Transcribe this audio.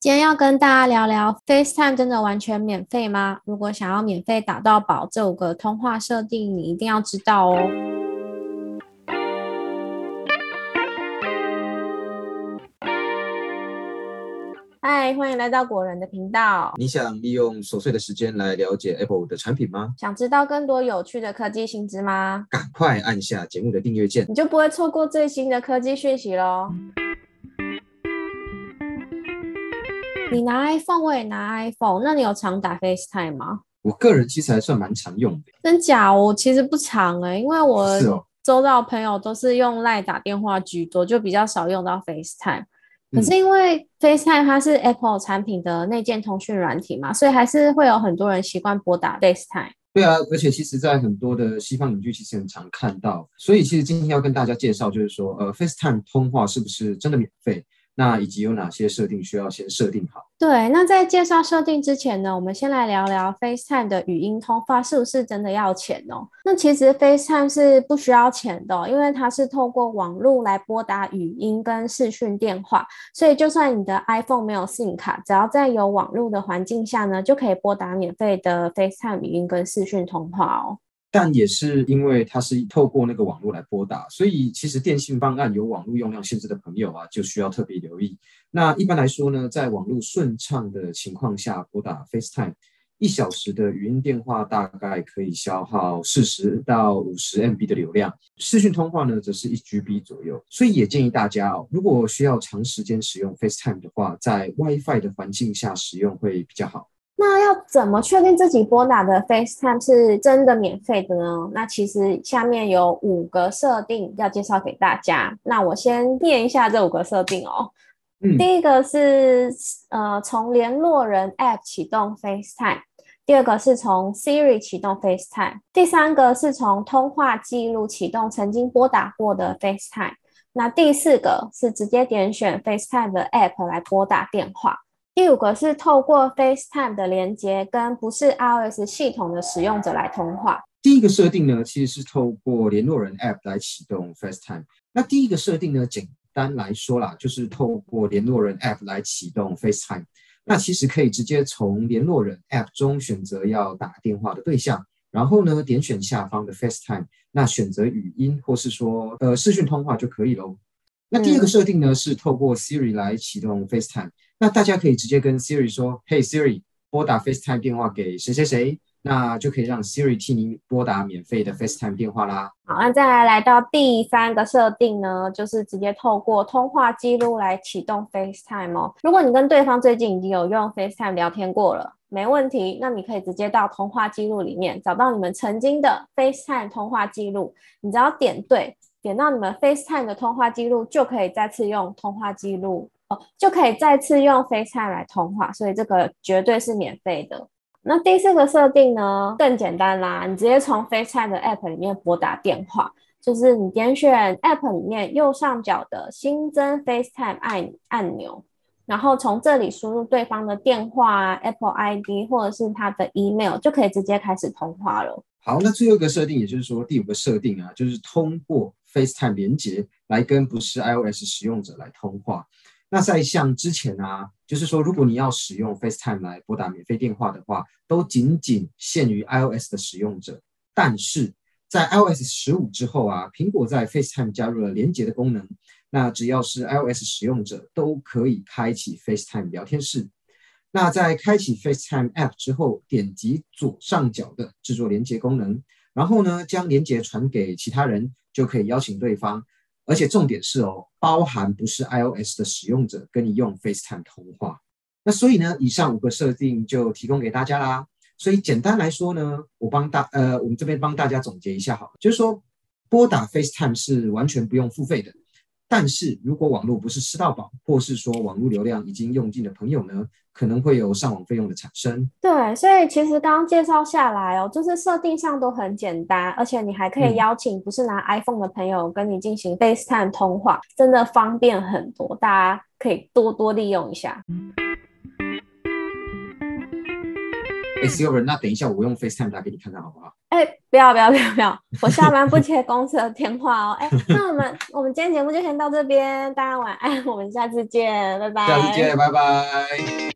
今天要跟大家聊聊 FaceTime 真的完全免费吗？如果想要免费打到宝，这五个通话设定你一定要知道哦。嗨，欢迎来到果仁的频道。你想利用琐碎的时间来了解 Apple 的产品吗？想知道更多有趣的科技新知吗？赶快按下节目的订阅键，你就不会错过最新的科技讯息喽。你拿 iPhone，我也拿 iPhone，那你有常打 FaceTime 吗？我个人其实还算蛮常用的。真假？我其实不常哎，因为我周到朋友都是用赖打电话居多，就比较少用到 FaceTime。可是因为 FaceTime 它是 Apple 产品的内建通讯软体嘛，所以还是会有很多人习惯拨打 FaceTime。对啊，而且其实，在很多的西方影剧其实很常看到。所以其实今天要跟大家介绍，就是说，呃，FaceTime 通话是不是真的免费？那以及有哪些设定需要先设定好？对，那在介绍设定之前呢，我们先来聊聊 FaceTime 的语音通话是不是真的要钱哦？那其实 FaceTime 是不需要钱的，因为它是透过网络来拨打语音跟视讯电话，所以就算你的 iPhone 没有 SIM 卡，只要在有网络的环境下呢，就可以拨打免费的 FaceTime 语音跟视讯通话哦。但也是因为它是透过那个网络来拨打，所以其实电信方案有网络用量限制的朋友啊，就需要特别留意。那一般来说呢，在网络顺畅的情况下拨打 FaceTime，一小时的语音电话大概可以消耗四十到五十 MB 的流量，视讯通话呢则是一 GB 左右。所以也建议大家哦，如果需要长时间使用 FaceTime 的话，在 WiFi 的环境下使用会比较好。那要怎么确定自己拨打的 FaceTime 是真的免费的呢？那其实下面有五个设定要介绍给大家。那我先念一下这五个设定哦。嗯，第一个是呃从联络人 App 启动 FaceTime，第二个是从 Siri 启动 FaceTime，第三个是从通话记录启动曾经拨打过的 FaceTime，那第四个是直接点选 FaceTime 的 App 来拨打电话。第五个是透过 FaceTime 的连接，跟不是 iOS 系统的使用者来通话。第一个设定呢，其实是透过联络人 App 来启动 FaceTime。那第一个设定呢，简单来说啦，就是透过联络人 App 来启动 FaceTime。那其实可以直接从联络人 App 中选择要打电话的对象，然后呢，点选下方的 FaceTime，那选择语音或是说呃视讯通话就可以喽。那第二个设定呢，是透过 Siri 来启动 FaceTime。那大家可以直接跟 Siri 说：“Hey Siri，拨打 FaceTime 电话给谁谁谁。”那就可以让 Siri 替您拨打免费的 FaceTime 电话啦。好，那再来来到第三个设定呢，就是直接透过通话记录来启动 FaceTime 哦。如果你跟对方最近已经有用 FaceTime 聊天过了，没问题，那你可以直接到通话记录里面找到你们曾经的 FaceTime 通话记录，你只要点对，点到你们 FaceTime 的通话记录，就可以再次用通话记录。哦，就可以再次用 FaceTime 来通话，所以这个绝对是免费的。那第四个设定呢，更简单啦，你直接从 FaceTime 的 App 里面拨打电话，就是你点选 App 里面右上角的新增 FaceTime 按按钮，然后从这里输入对方的电话、Apple ID 或者是他的 email，就可以直接开始通话了。好，那最后一个设定，也就是说第五个设定啊，就是通过 FaceTime 连接来跟不是 iOS 使用者来通话。那在像之前啊，就是说，如果你要使用 FaceTime 来拨打免费电话的话，都仅仅限于 iOS 的使用者。但是在 iOS 十五之后啊，苹果在 FaceTime 加入了连接的功能，那只要是 iOS 使用者都可以开启 FaceTime 聊天室。那在开启 FaceTime App 之后，点击左上角的制作连接功能，然后呢，将连接传给其他人，就可以邀请对方。而且重点是哦，包含不是 iOS 的使用者跟你用 FaceTime 通话。那所以呢，以上五个设定就提供给大家啦。所以简单来说呢，我帮大呃，我们这边帮大家总结一下好，就是说拨打 FaceTime 是完全不用付费的。但是如果网络不是吃到饱，或是说网络流量已经用尽的朋友呢，可能会有上网费用的产生。对，所以其实刚刚介绍下来哦，就是设定上都很简单，而且你还可以邀请不是拿 iPhone 的朋友跟你进行 FaceTime 通话，真的方便很多，大家可以多多利用一下。哎，Silver，那等一下我用 FaceTime 打给你看看好不好？哎哎，不要不要不要不要，我下班不接公司的电话哦。哎，那我们我们今天节目就先到这边，大家晚安，我们下次见，拜拜。下次见，拜拜。